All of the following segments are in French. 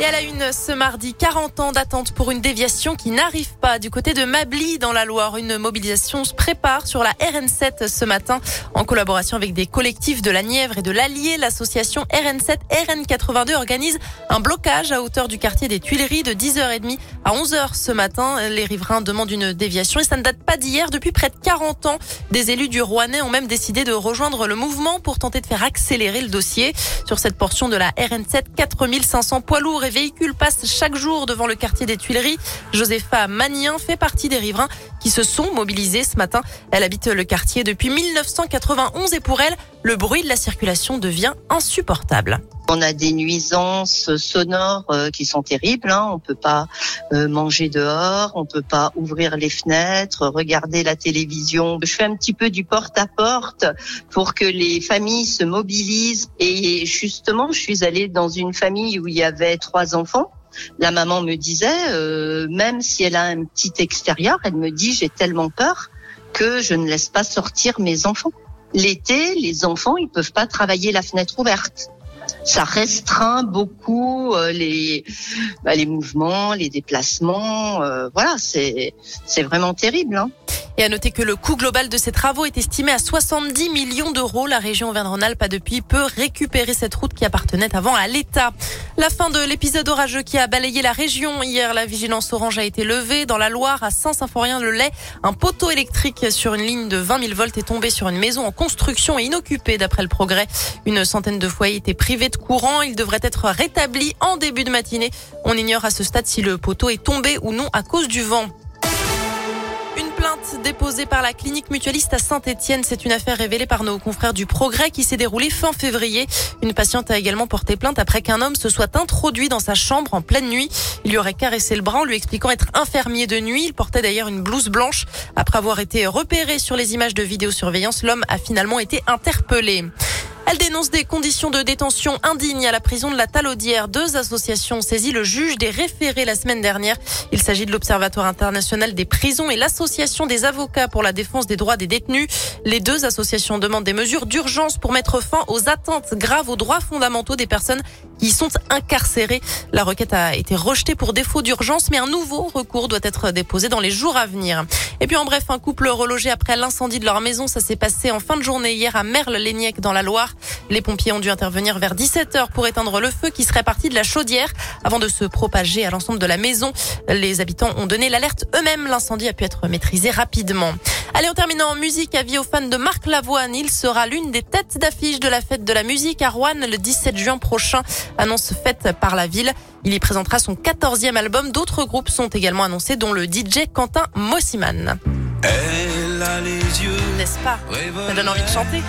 Et à la une, ce mardi, 40 ans d'attente pour une déviation qui n'arrive pas du côté de Mably dans la Loire. Une mobilisation se prépare sur la RN7 ce matin en collaboration avec des collectifs de la Nièvre et de l'Allier. L'association RN7 RN82 organise un blocage à hauteur du quartier des Tuileries de 10h30 à 11h ce matin. Les riverains demandent une déviation et ça ne date pas d'hier. Depuis près de 40 ans, des élus du Rouennais ont même décidé de rejoindre le mouvement pour tenter de faire accélérer le dossier. Sur cette portion de la RN7, 4500 poids lourds les véhicules passent chaque jour devant le quartier des Tuileries. Josepha Magnien fait partie des riverains qui se sont mobilisés ce matin. Elle habite le quartier depuis 1991 et pour elle, le bruit de la circulation devient insupportable. On a des nuisances sonores euh, qui sont terribles. Hein. On peut pas euh, manger dehors, on peut pas ouvrir les fenêtres, regarder la télévision. Je fais un petit peu du porte-à-porte pour que les familles se mobilisent. Et justement, je suis allée dans une famille où il y avait trois enfants. La maman me disait, euh, même si elle a un petit extérieur, elle me dit j'ai tellement peur que je ne laisse pas sortir mes enfants. L'été, les enfants, ils peuvent pas travailler la fenêtre ouverte ça restreint beaucoup euh, les bah, les mouvements, les déplacements. Euh, voilà, c'est vraiment terrible. Hein. Et à noter que le coût global de ces travaux est estimé à 70 millions d'euros. La région Auvergne-Rhône-Alpes a depuis peu récupéré cette route qui appartenait avant à l'État. La fin de l'épisode orageux qui a balayé la région. Hier, la vigilance orange a été levée. Dans la Loire, à Saint-Symphorien-le-Lay, un poteau électrique sur une ligne de 20 000 volts est tombé sur une maison en construction et inoccupée d'après le progrès. Une centaine de foyers étaient privés de courant. Il devrait être rétabli en début de matinée. On ignore à ce stade si le poteau est tombé ou non à cause du vent. Une plainte déposée par la clinique mutualiste à Saint-Etienne. C'est une affaire révélée par nos confrères du Progrès qui s'est déroulée fin février. Une patiente a également porté plainte après qu'un homme se soit introduit dans sa chambre en pleine nuit. Il lui aurait caressé le bras en lui expliquant être infirmier de nuit. Il portait d'ailleurs une blouse blanche. Après avoir été repéré sur les images de vidéosurveillance, l'homme a finalement été interpellé. Elle dénonce des conditions de détention indignes à la prison de la Talaudière. Deux associations ont saisi le juge des référés la semaine dernière. Il s'agit de l'Observatoire international des prisons et l'Association des avocats pour la défense des droits des détenus. Les deux associations demandent des mesures d'urgence pour mettre fin aux atteintes graves aux droits fondamentaux des personnes qui sont incarcérées. La requête a été rejetée pour défaut d'urgence, mais un nouveau recours doit être déposé dans les jours à venir. Et puis en bref, un couple relogé après l'incendie de leur maison, ça s'est passé en fin de journée hier à Merle-Léniec dans la Loire. Les pompiers ont dû intervenir vers 17h pour éteindre le feu qui serait parti de la chaudière avant de se propager à l'ensemble de la maison. Les habitants ont donné l'alerte eux-mêmes. L'incendie a pu être maîtrisé rapidement. Allez, en terminant en musique, avis aux fans de Marc Lavoine. Il sera l'une des têtes d'affiche de la fête de la musique à Rouen le 17 juin prochain. Annonce faite par la ville. Il y présentera son 14e album. D'autres groupes sont également annoncés, dont le DJ Quentin Mossiman. N'est-ce pas? Ça donne envie de chanter.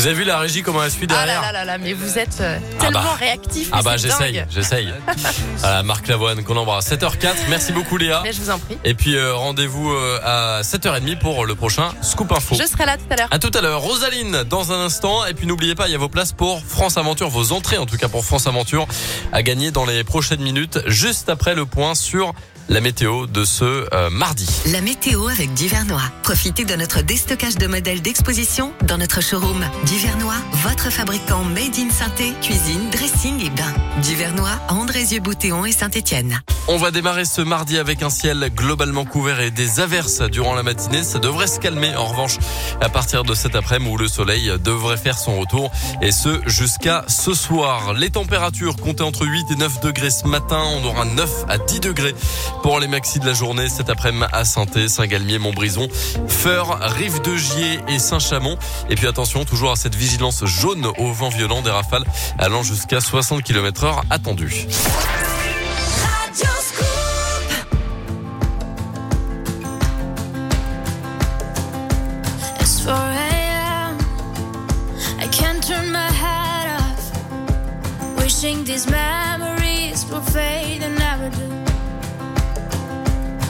Vous avez vu la régie comment elle suit derrière Ah là là là, mais vous êtes euh, tellement bah. réactif. Ah bah j'essaye, j'essaye. voilà, Marc Lavoine qu'on embrasse. 7h04, merci beaucoup Léa. Mais je vous en prie. Et puis euh, rendez-vous euh, à 7h30 pour le prochain Scoop Info. Je serai là tout à l'heure. À tout à l'heure, Rosaline dans un instant. Et puis n'oubliez pas, il y a vos places pour France Aventure, vos entrées en tout cas pour France Aventure à gagner dans les prochaines minutes, juste après le point sur la météo de ce euh, mardi. La météo avec Divernois. Profitez de notre déstockage de modèles d'exposition dans notre showroom. Divernois, votre fabricant made in santé, cuisine, dressing et bain. Divernois, Andrézieux-Boutéon et Saint-Étienne. On va démarrer ce mardi avec un ciel globalement couvert et des averses durant la matinée. Ça devrait se calmer en revanche à partir de cet après-midi où le soleil devrait faire son retour et ce jusqu'à ce soir. Les températures comptaient entre 8 et 9 degrés ce matin. On aura 9 à 10 degrés pour les maxis de la journée cet après-midi à Sainté, Saint-Galmier, Montbrison, Feur, Rive de Gier et Saint-Chamond. Et puis attention toujours à cette vigilance jaune au vent violent des rafales allant jusqu'à 60 km heure attendus.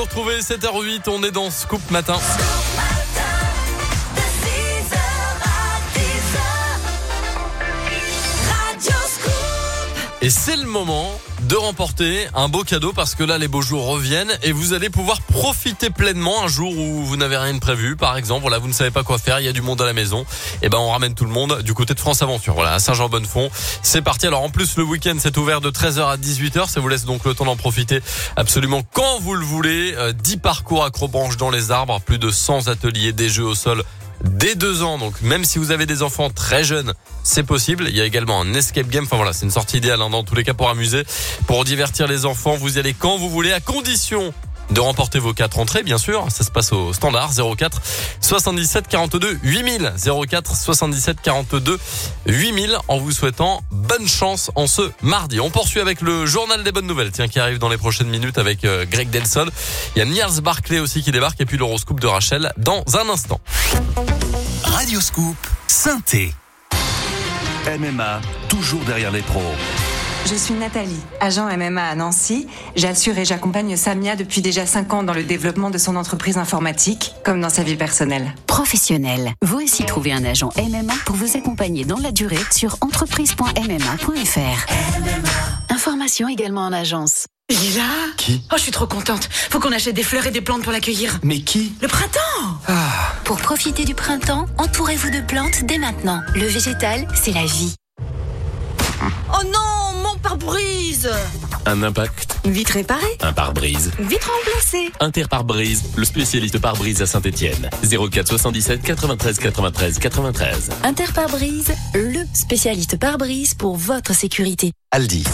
vous retrouver, 7h08, on est dans Scoop Matin. Et c'est le moment de remporter un beau cadeau parce que là les beaux jours reviennent et vous allez pouvoir profiter pleinement un jour où vous n'avez rien de prévu. Par exemple voilà vous ne savez pas quoi faire il y a du monde à la maison. Et ben on ramène tout le monde du côté de France Aventure. Voilà à Saint-Jean-Bonnefond c'est parti. Alors en plus le week-end c'est ouvert de 13h à 18h ça vous laisse donc le temps d'en profiter absolument quand vous le voulez. Euh, 10 parcours acrobranches dans les arbres plus de 100 ateliers des jeux au sol dès deux ans. Donc même si vous avez des enfants très jeunes, c'est possible. Il y a également un escape game. Enfin voilà, c'est une sortie idéale hein, dans tous les cas pour amuser, pour divertir les enfants. Vous y allez quand vous voulez, à condition de remporter vos quatre entrées, bien sûr. Ça se passe au standard 04 77 42 8000 04 77 42 8000 en vous souhaitant bonne chance en ce mardi. On poursuit avec le journal des bonnes nouvelles, tiens, qui arrive dans les prochaines minutes avec euh, Greg Delson. Il y a Niels Barclay aussi qui débarque et puis l'horoscope de Rachel dans un instant. Radioscoop, Synthé. MMA, toujours derrière les pros. Je suis Nathalie, agent MMA à Nancy. J'assure et j'accompagne Samia depuis déjà 5 ans dans le développement de son entreprise informatique, comme dans sa vie personnelle. Professionnel. Vous aussi trouvez un agent MMA pour vous accompagner dans la durée sur entreprise.mma.fr. Information également en agence. Lila Qui? Oh, je suis trop contente. Faut qu'on achète des fleurs et des plantes pour l'accueillir. Mais qui? Le printemps Pour profiter du printemps, entourez-vous de plantes dès maintenant. Le végétal, c'est la vie. Oh non, pare-brise Un impact, Vite réparé, un pare-brise. vite remplacé. Interpare-brise, le spécialiste pare-brise à Saint-Etienne. 04 77 93 93 93. Interpare-brise, le spécialiste pare-brise pour votre sécurité. Aldi.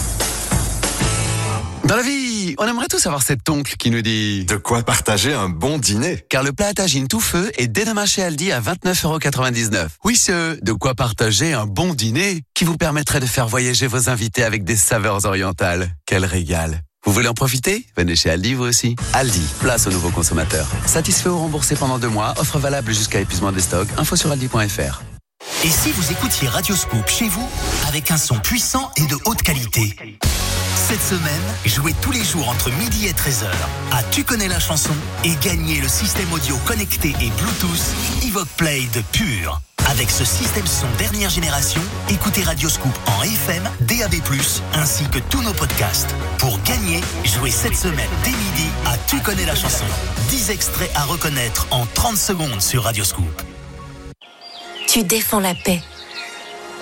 Dans la vie, on aimerait tous avoir cet oncle qui nous dit De quoi partager un bon dîner car le plat à tagine tout feu est dès demain chez Aldi à 29,99€. Oui, ce de quoi partager un bon dîner qui vous permettrait de faire voyager vos invités avec des saveurs orientales. Quel régal vous voulez en profiter? Venez chez Aldi vous aussi. Aldi, place aux nouveaux consommateurs. Satisfait ou remboursé pendant deux mois, offre valable jusqu'à épuisement des stocks. Info sur aldi.fr. Et si vous écoutiez Radioscoop chez vous avec un son puissant et de haute qualité? Cette semaine, jouez tous les jours entre midi et 13h à Tu connais la chanson et gagnez le système audio connecté et Bluetooth Evoque Play de Pure. Avec ce système son dernière génération, écoutez Radioscoop en FM, DAB+, ainsi que tous nos podcasts. Pour gagner, jouez cette semaine dès midi à Tu connais la chanson. 10 extraits à reconnaître en 30 secondes sur Radioscoop. Tu défends la paix,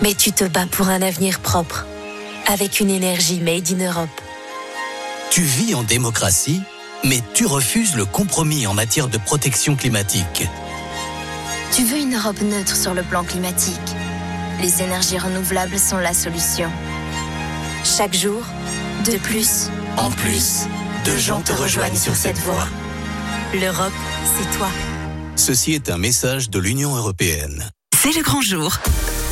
mais tu te bats pour un avenir propre, avec une énergie made in Europe. Tu vis en démocratie, mais tu refuses le compromis en matière de protection climatique. Tu veux une Europe neutre sur le plan climatique. Les énergies renouvelables sont la solution. Chaque jour, de plus En plus, de gens te rejoignent sur cette voie. L'Europe, c'est toi. Ceci est un message de l'Union européenne. C'est le grand jour.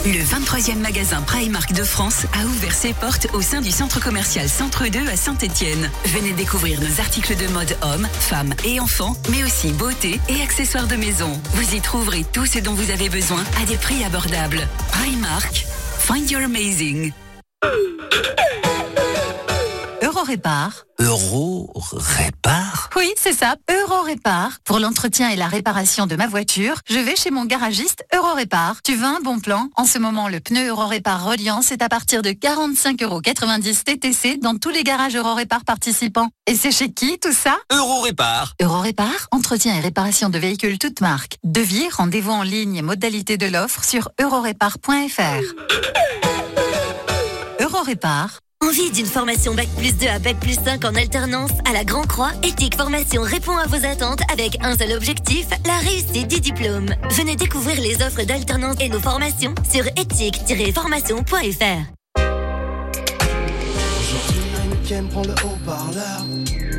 Le 23e magasin Primark de France a ouvert ses portes au sein du centre commercial Centre 2 à Saint-Étienne. Venez découvrir nos articles de mode hommes, femmes et enfants, mais aussi beauté et accessoires de maison. Vous y trouverez tout ce dont vous avez besoin à des prix abordables. Primark, find your amazing. Eurorépar. Euro répare Oui, c'est ça, Eurorépar. Pour l'entretien et la réparation de ma voiture, je vais chez mon garagiste Eurorépar. Tu veux un bon plan? En ce moment, le pneu Eurorépar Reliance est à partir de 45,90€ TTC dans tous les garages Eurorépar participants. Et c'est chez qui tout ça? Euro répare. Eurorépar, entretien et réparation de véhicules toutes marques. Devis, rendez-vous en ligne et modalité de l'offre sur eurorépar.fr. Eurorépar. Envie d'une formation Bac plus 2 à Bac plus 5 en alternance à la Grand Croix Éthique Formation répond à vos attentes avec un seul objectif, la réussite du diplôme. Venez découvrir les offres d'alternance et nos formations sur éthique-formation.fr.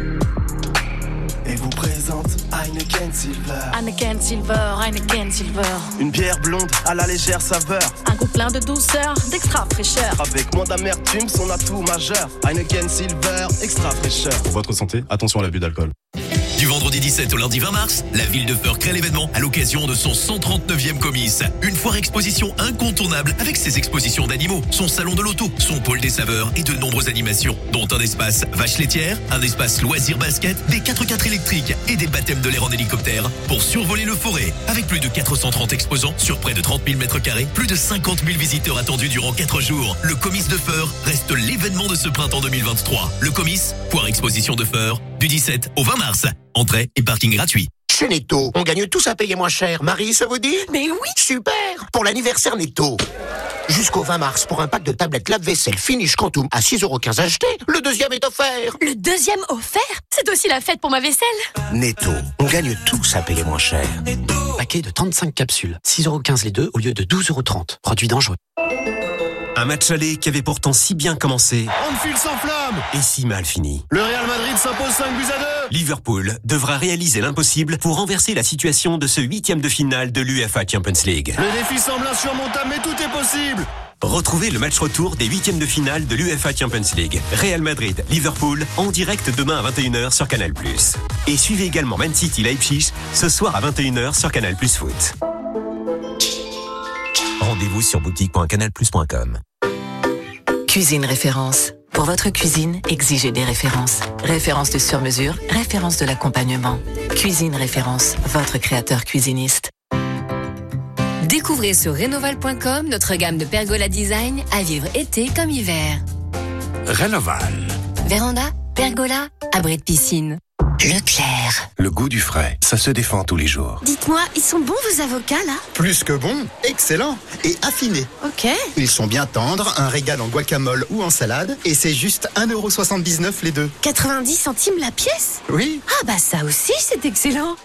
vous présente Heineken Silver. Heineken Silver, Heineken Silver. Une bière blonde à la légère saveur. Un goût plein de douceur, d'extra fraîcheur. Avec moins d'amertume, son atout majeur. Heineken Silver, extra fraîcheur. Pour votre santé, attention à l'abus d'alcool. Du vendredi 17 au lundi 20 mars, la ville de Feur crée l'événement à l'occasion de son 139e comice. Une foire exposition incontournable avec ses expositions d'animaux, son salon de l'auto, son pôle des saveurs et de nombreuses animations, dont un espace vache laitière, un espace loisir basket, des 4x4 électriques et des baptêmes de l'air en hélicoptère pour survoler le forêt. Avec plus de 430 exposants sur près de 30 000 mètres carrés, plus de 50 000 visiteurs attendus durant 4 jours. Le comice de Feur reste l'événement de ce printemps 2023. Le comice, foire exposition de Feur, du 17 au 20 mars. Entrée et parking gratuit. Chez Netto, on gagne tous à payer moins cher. Marie, ça vous dit Mais oui Super Pour l'anniversaire Netto. Jusqu'au 20 mars, pour un pack de tablettes lave-vaisselle Finish Quantum à 6,15€ acheté, le deuxième est offert. Le deuxième offert? C'est aussi la fête pour ma vaisselle Netto, on gagne tous à payer moins cher. Paquet de 35 capsules, 6,15€ les deux au lieu de 12,30€. Produit dangereux. Un match aller qui avait pourtant si bien commencé Anfield s'enflamme et si mal fini. Le Real Madrid s'impose 5 buts à 2 Liverpool devra réaliser l'impossible pour renverser la situation de ce huitième de finale de l'UFA Champions League. Le défi semble insurmontable, mais tout est possible Retrouvez le match retour des huitièmes de finale de l'UFA Champions League. Real Madrid, Liverpool, en direct demain à 21h sur Canal+. Et suivez également Man City Leipzig ce soir à 21h sur Canal Plus Foot. Rendez-vous sur boutique.canalplus.com. Cuisine référence. Pour votre cuisine, exigez des références. Références de sur-mesure, références de l'accompagnement. Cuisine référence, votre créateur cuisiniste. Découvrez sur rénoval.com notre gamme de pergola design à vivre été comme hiver. Rénoval. Véranda, pergola, abri de piscine. Leclerc. Le goût du frais, ça se défend tous les jours. Dites-moi, ils sont bons vos avocats là? Plus que bon, excellent et affiné. Ok. Ils sont bien tendres, un régal en guacamole ou en salade, et c'est juste 1,79€ les deux. 90 centimes la pièce? Oui. Ah bah ça aussi c'est excellent.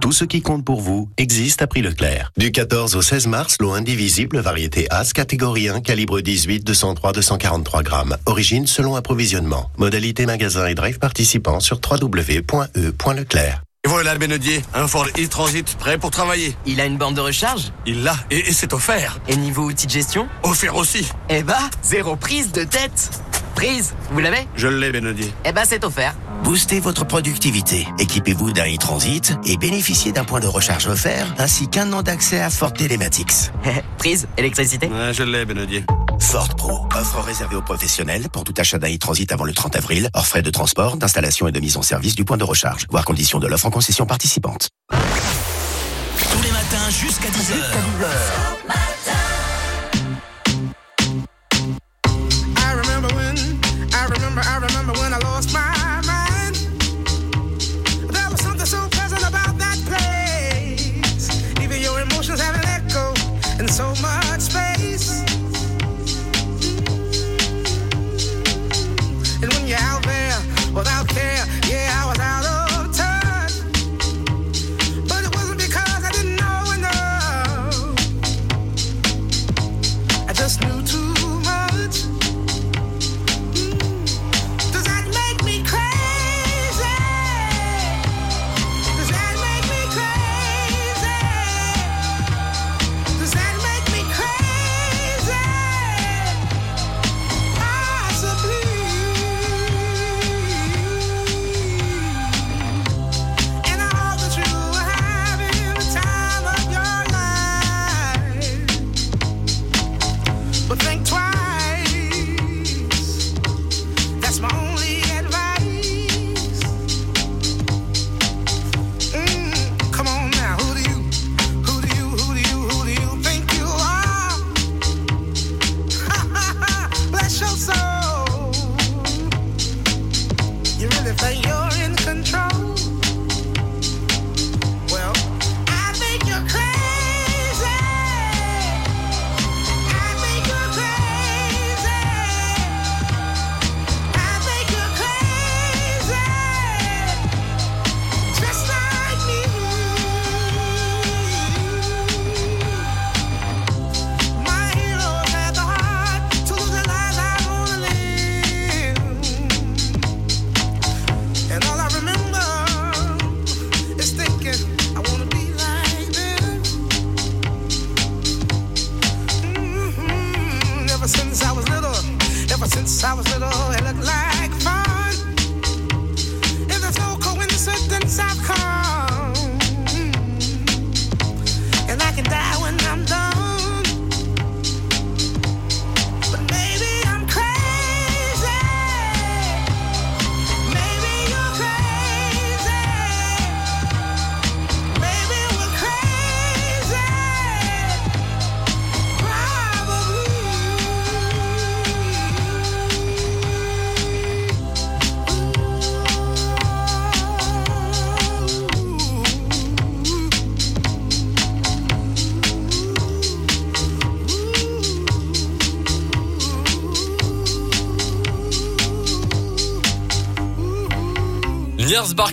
Tout ce qui compte pour vous existe à prix Leclerc. Du 14 au 16 mars, l'eau indivisible, variété As, catégorie 1, calibre 18, 203, 243 grammes. Origine selon approvisionnement. Modalité magasin et drive participant sur www.e.leclerc. Et voilà le Benedier, un Ford e-Transit prêt pour travailler. Il a une borne de recharge? Il l'a et, et c'est offert. Et niveau outils de gestion? Offert aussi. Eh bah, zéro prise de tête. Prise, vous l'avez? Je l'ai Benedier. Eh bah c'est offert. Boostez votre productivité. Équipez-vous d'un e-transit et bénéficiez d'un point de recharge offert ainsi qu'un an d'accès à Ford Telematics. Prise, électricité? Ouais, je l'ai Benedier. Ford Pro, offre réservée aux professionnels pour tout achat d'un e-transit avant le 30 avril, hors frais de transport, d'installation et de mise en service du point de recharge, voire conditions de l'offre en concession participante. Tous les matins jusqu'à 10h. I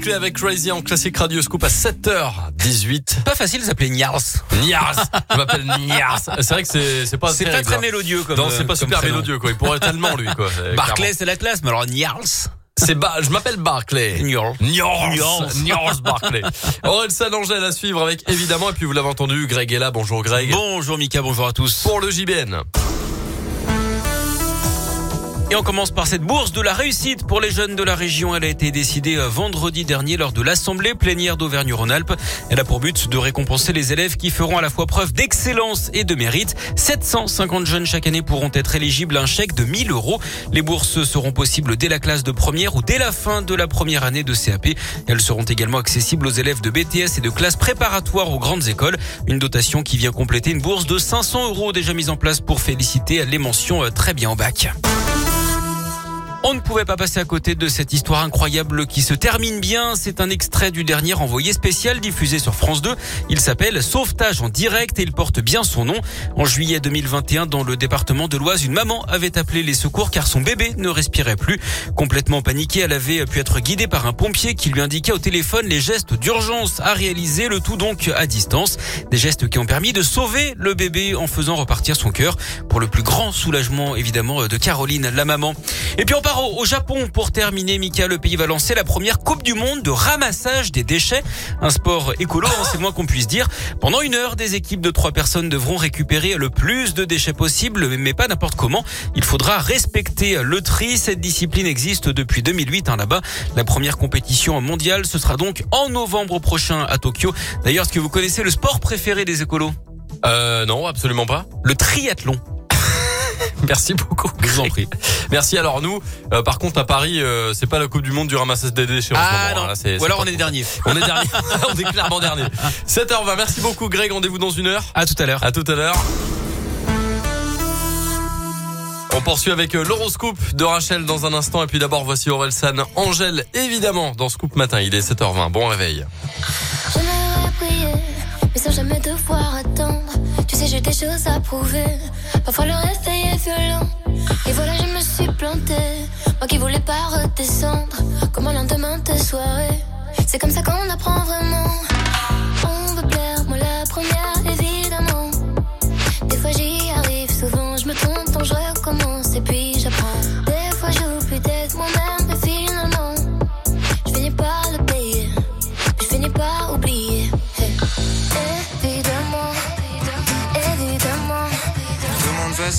Barclay avec Crazy en classique radio scoop à 7h18. Pas facile de s'appeler Niels. Niels. Je m'appelle Niels. C'est vrai que c'est c'est pas C'est pas terrible, très mélodieux comme Non, c'est euh, pas super mélodieux quoi. Il pourrait être allemand lui quoi. Barclay, c'est la classe, mais alors Niels. C'est Ba- je m'appelle Barclay. Niels. Niels. Niels Barclay. Orelsan Angèle à suivre avec évidemment et puis vous l'avez entendu Greg est là. Bonjour Greg. Bonjour Mika, bonjour à tous. Pour le JBN. On commence par cette bourse de la réussite pour les jeunes de la région. Elle a été décidée euh, vendredi dernier lors de l'Assemblée plénière d'Auvergne-Rhône-Alpes. Elle a pour but de récompenser les élèves qui feront à la fois preuve d'excellence et de mérite. 750 jeunes chaque année pourront être éligibles à un chèque de 1000 euros. Les bourses seront possibles dès la classe de première ou dès la fin de la première année de CAP. Elles seront également accessibles aux élèves de BTS et de classes préparatoires aux grandes écoles. Une dotation qui vient compléter une bourse de 500 euros déjà mise en place pour féliciter les mentions euh, très bien au bac. On ne pouvait pas passer à côté de cette histoire incroyable qui se termine bien. C'est un extrait du dernier envoyé spécial diffusé sur France 2. Il s'appelle Sauvetage en direct et il porte bien son nom. En juillet 2021, dans le département de l'Oise, une maman avait appelé les secours car son bébé ne respirait plus. Complètement paniquée, elle avait pu être guidée par un pompier qui lui indiquait au téléphone les gestes d'urgence à réaliser, le tout donc à distance. Des gestes qui ont permis de sauver le bébé en faisant repartir son cœur pour le plus grand soulagement évidemment de Caroline, la maman. Et puis on au, au Japon pour terminer. Mika, le pays va lancer la première Coupe du Monde de ramassage des déchets. Un sport écolo, hein, c'est le moins qu'on puisse dire. Pendant une heure, des équipes de trois personnes devront récupérer le plus de déchets possible, mais pas n'importe comment. Il faudra respecter le tri. Cette discipline existe depuis 2008 hein, là-bas. La première compétition mondiale, ce sera donc en novembre prochain à Tokyo. D'ailleurs, est-ce que vous connaissez le sport préféré des écolos? Euh non, absolument pas. Le triathlon. Merci beaucoup. Je vous en prie. Merci. Alors nous, euh, par contre à Paris, euh, c'est pas la Coupe du Monde du ramassage des déchets. en Ah ce moment, non. hein. Là, c'est- Ou c'est alors on est dernier. On est dernier. on est clairement dernier. 7h20. Merci beaucoup Greg. Rendez-vous dans une heure. À tout à l'heure. À tout à l'heure. On poursuit avec euh, l'horoscope de Rachel dans un instant et puis d'abord voici Orelsan Angèle évidemment dans Scoop Matin. Il est 7h20. Bon réveil. Prier, mais sans jamais devoir attendre. Tu sais, j'ai des choses à prouver. Parfois le réveil est violent. Et voilà, je me suis plantée. Moi qui voulais pas redescendre. Comme un lendemain de soirée? C'est comme ça qu'on apprend vraiment.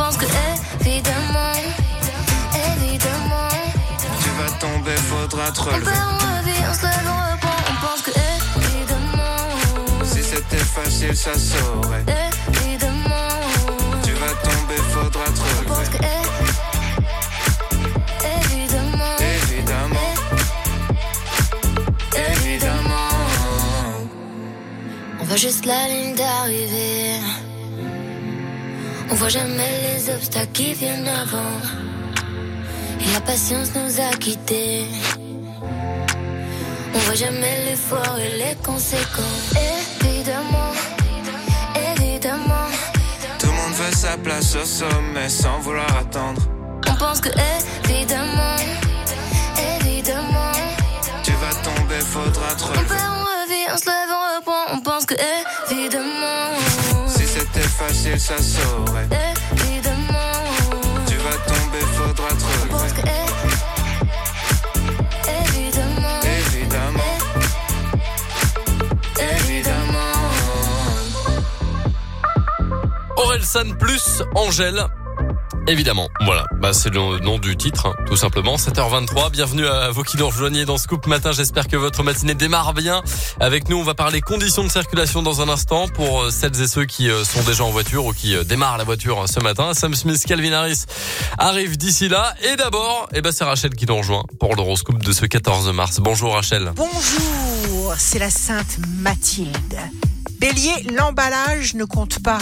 On pense que évidemment, évidemment, Tu vas tomber, faudra te on relever. perd, on revient, on se lève, on reprend, on pense que évidemment, Si c'était facile, ça saurait. Évidemment, Tu vas tomber, faudra te je pense que relever. évidemment, Évidemment, évidemment. on voit juste la ligne d'arrivée. On voit jamais les obstacles qui viennent avant. Et la patience nous a quittés. On voit jamais l'effort et les conséquences. Évidemment, évidemment, Tout le monde veut sa place au sommet sans vouloir attendre. on pense que évidemment, évidemment, Tu vas tomber, faudra te on relever. perd, on revit, on se lève, on reprend. On pense que évidemment, facile, ça saurait. évidemment, Tu vas tomber, faudra te relever. évidemment, Évidemment, évidemment. Orelsan plus Angèle. Évidemment, voilà, bah, c'est le nom du titre, hein, tout simplement. 7h23, bienvenue à vous qui nous rejoignez dans Scoop Matin. J'espère que votre matinée démarre bien. Avec nous, on va parler conditions de circulation dans un instant pour euh, celles et ceux qui euh, sont déjà en voiture ou qui euh, démarrent la voiture euh, ce matin. Sam Smith, Calvin Harris arrive d'ici là. Et d'abord, eh ben, c'est Rachel qui nous rejoint pour l'horoscope de ce 14 mars. Bonjour Rachel. Bonjour, c'est la Sainte Mathilde. Bélier, l'emballage ne compte pas.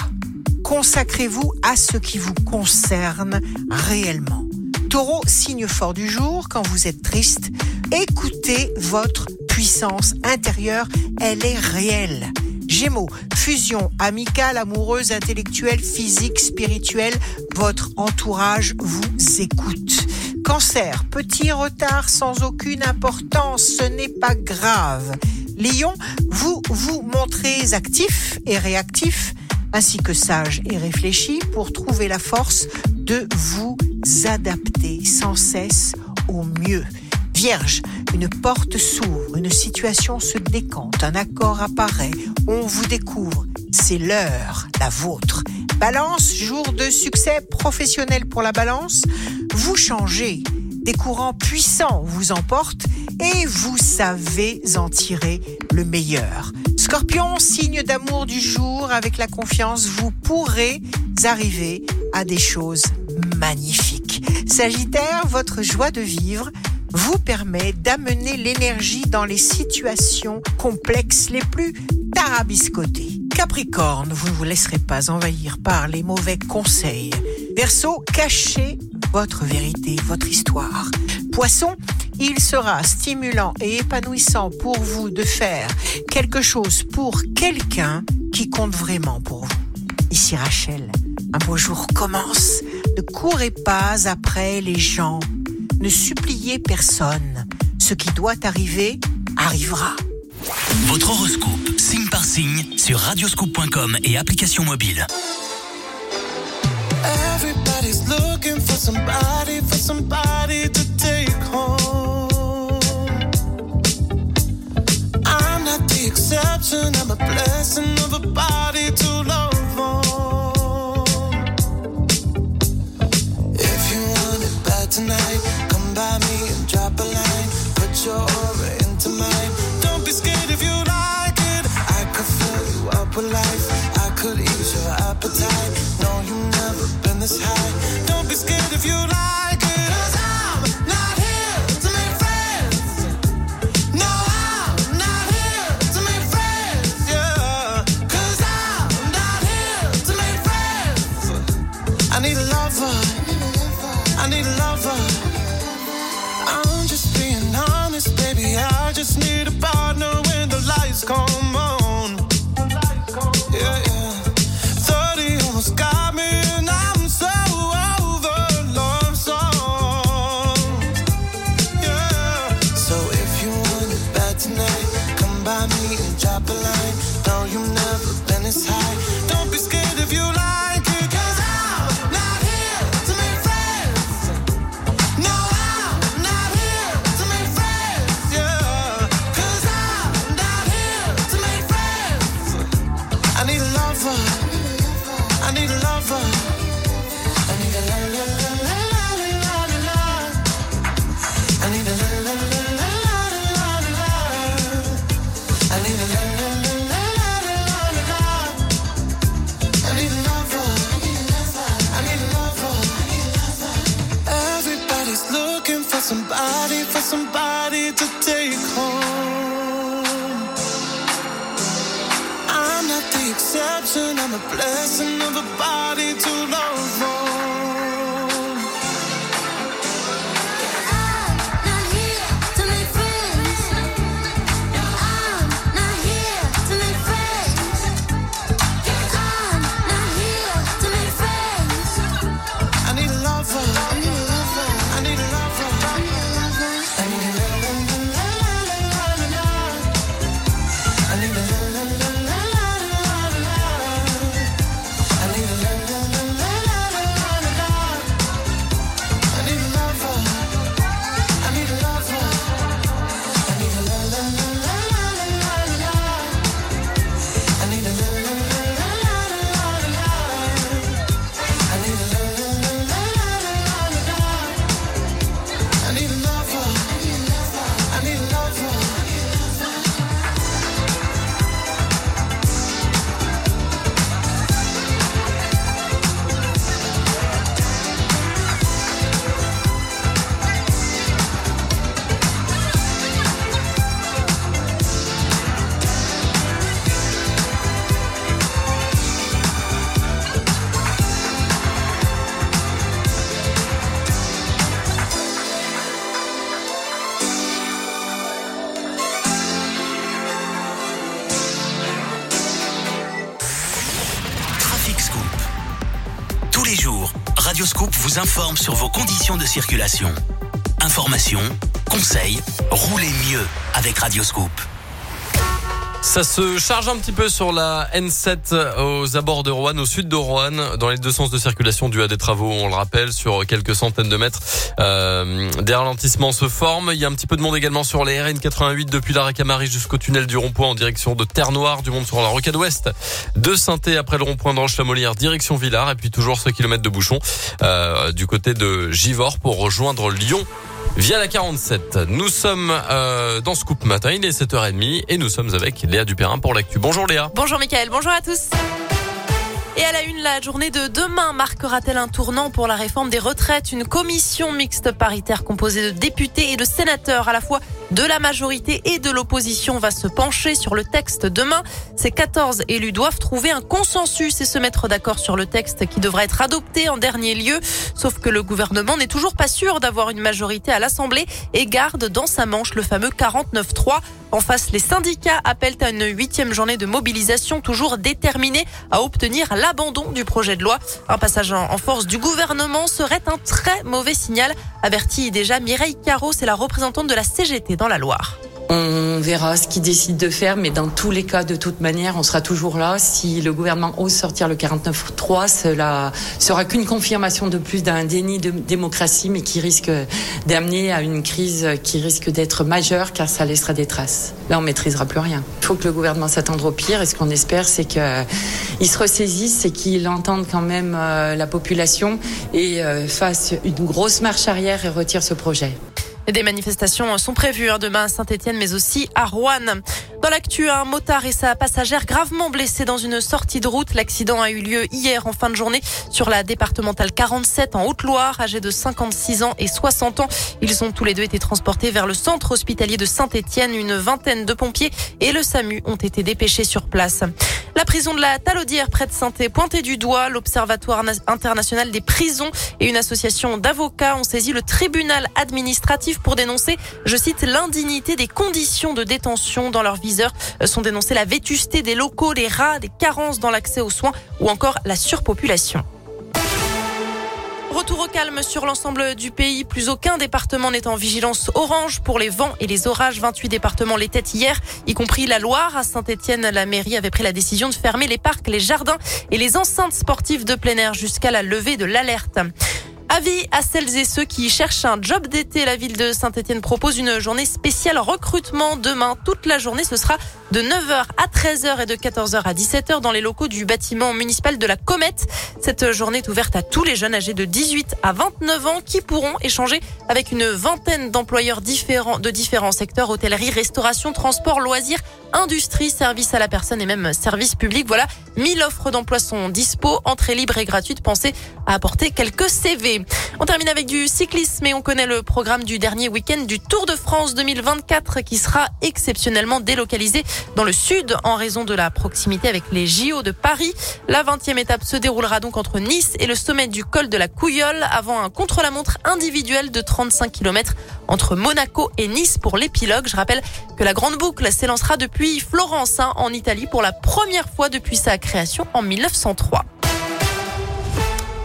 Consacrez-vous à ce qui vous concerne réellement. Taureau, signe fort du jour, quand vous êtes triste, écoutez votre puissance intérieure, elle est réelle. Gémeaux, fusion amicale, amoureuse, intellectuelle, physique, spirituelle, votre entourage vous écoute. Cancer, petit retard sans aucune importance, ce n'est pas grave. Lion, vous vous montrez actif et réactif, ainsi que sage et réfléchi pour trouver la force de vous adapter sans cesse au mieux. Vierge, une porte s'ouvre, une situation se décante, un accord apparaît, on vous découvre, c'est l'heure, la vôtre. Balance, jour de succès professionnel pour la balance, vous changez, des courants puissants vous emportent et vous savez en tirer le meilleur. Scorpion, signe d'amour du jour, avec la confiance, vous pourrez arriver à des choses magnifiques. Sagittaire, votre joie de vivre vous permet d'amener l'énergie dans les situations complexes les plus tarabiscotées. Capricorne, vous ne vous laisserez pas envahir par les mauvais conseils. Verseau, cachez votre vérité, votre histoire. Poisson, il sera stimulant et épanouissant pour vous de faire quelque chose pour quelqu'un qui compte vraiment pour vous. Ici Rachel, un beau jour commence. Ne courez pas après les gens. Ne suppliez personne. Ce qui doit arriver, arrivera. Votre horoscope, signe par signe, sur radioscope.com et application mobile. Somebody, for somebody to take home. I'm not the exception, I'm a blessing me and drop a line. No, you've never been this high. A blessing of a body too love informe sur vos conditions de circulation. Information, conseils, roulez mieux avec Radio Scoop. Ça se charge un petit peu sur la N7 aux abords de Rouen, au sud de Rouen, dans les deux sens de circulation dû à des travaux, on le rappelle, sur quelques centaines de mètres. Euh, des ralentissements se forment. Il y a un petit peu de monde également sur les RN 88 depuis la Racamari jusqu'au tunnel du rond-point en direction de Terre-Noire, du monde sur la rocade ouest de saint après le rond-point de Roche-la-Molière, direction Villars, et puis toujours ce kilomètre de bouchon euh, du côté de Givors pour rejoindre Lyon via la 47. Nous sommes euh, dans Scoop Matin, il est 7h30 et nous sommes avec Léa Dupérin pour l'actu. Bonjour Léa. Bonjour Mickaël, bonjour à tous. Et à la une, la journée de demain marquera-t-elle un tournant pour la réforme des retraites? Une commission mixte paritaire composée de députés et de sénateurs à la fois de la majorité et de l'opposition va se pencher sur le texte demain. Ces 14 élus doivent trouver un consensus et se mettre d'accord sur le texte qui devra être adopté en dernier lieu. Sauf que le gouvernement n'est toujours pas sûr d'avoir une majorité à l'Assemblée et garde dans sa manche le fameux 49-3. En face, les syndicats appellent à une huitième journée de mobilisation toujours déterminée à obtenir l'abandon du projet de loi. Un passage en force du gouvernement serait un très mauvais signal, avertit déjà Mireille Caro, c'est la représentante de la CGT dans la Loire. On verra ce qu'il décide de faire, mais dans tous les cas, de toute manière, on sera toujours là. Si le gouvernement ose sortir le 49.3, cela sera qu'une confirmation de plus d'un déni de démocratie, mais qui risque d'amener à une crise qui risque d'être majeure, car ça laissera des traces. Là, on maîtrisera plus rien. Il faut que le gouvernement s'attende au pire, et ce qu'on espère, c'est qu'il se ressaisisse et qu'il entende quand même euh, la population et euh, fasse une grosse marche arrière et retire ce projet. Des manifestations sont prévues hein, demain à Saint-Etienne, mais aussi à Rouen. Dans l'actu, un motard et sa passagère gravement blessés dans une sortie de route. L'accident a eu lieu hier en fin de journée sur la départementale 47 en Haute-Loire, âgés de 56 ans et 60 ans. Ils ont tous les deux été transportés vers le centre hospitalier de Saint-Etienne. Une vingtaine de pompiers et le SAMU ont été dépêchés sur place. La prison de la Talaudière près de saint pointée du doigt. L'Observatoire international des prisons et une association d'avocats ont saisi le tribunal administratif pour dénoncer, je cite, l'indignité des conditions de détention dans leur viseur. Sont dénoncés la vétusté des locaux, les rats, des carences dans l'accès aux soins ou encore la surpopulation. Retour au calme sur l'ensemble du pays. Plus aucun département n'est en vigilance orange pour les vents et les orages. 28 départements l'étaient hier, y compris la Loire. À Saint-Etienne, la mairie avait pris la décision de fermer les parcs, les jardins et les enceintes sportives de plein air jusqu'à la levée de l'alerte. Avis à celles et ceux qui cherchent un job d'été. La ville de Saint-Etienne propose une journée spéciale recrutement demain. Toute la journée, ce sera de 9h à 13h et de 14h à 17h dans les locaux du bâtiment municipal de la Comète. Cette journée est ouverte à tous les jeunes âgés de 18 à 29 ans qui pourront échanger avec une vingtaine d'employeurs différents de différents secteurs, hôtellerie, restauration, transport, loisirs, industrie, service à la personne et même service public. Voilà, 1000 offres d'emploi sont dispo, entrée libre et gratuite. Pensez à apporter quelques CV. On termine avec du cyclisme et on connaît le programme du dernier week-end du Tour de France 2024 qui sera exceptionnellement délocalisé dans le sud en raison de la proximité avec les JO de Paris. La 20e étape se déroulera donc entre Nice et le sommet du col de la Couillole avant un contre-la-montre individuel de 35 km entre Monaco et Nice pour l'épilogue. Je rappelle que la grande boucle s'élancera depuis Florence hein, en Italie pour la première fois depuis sa création en 1903.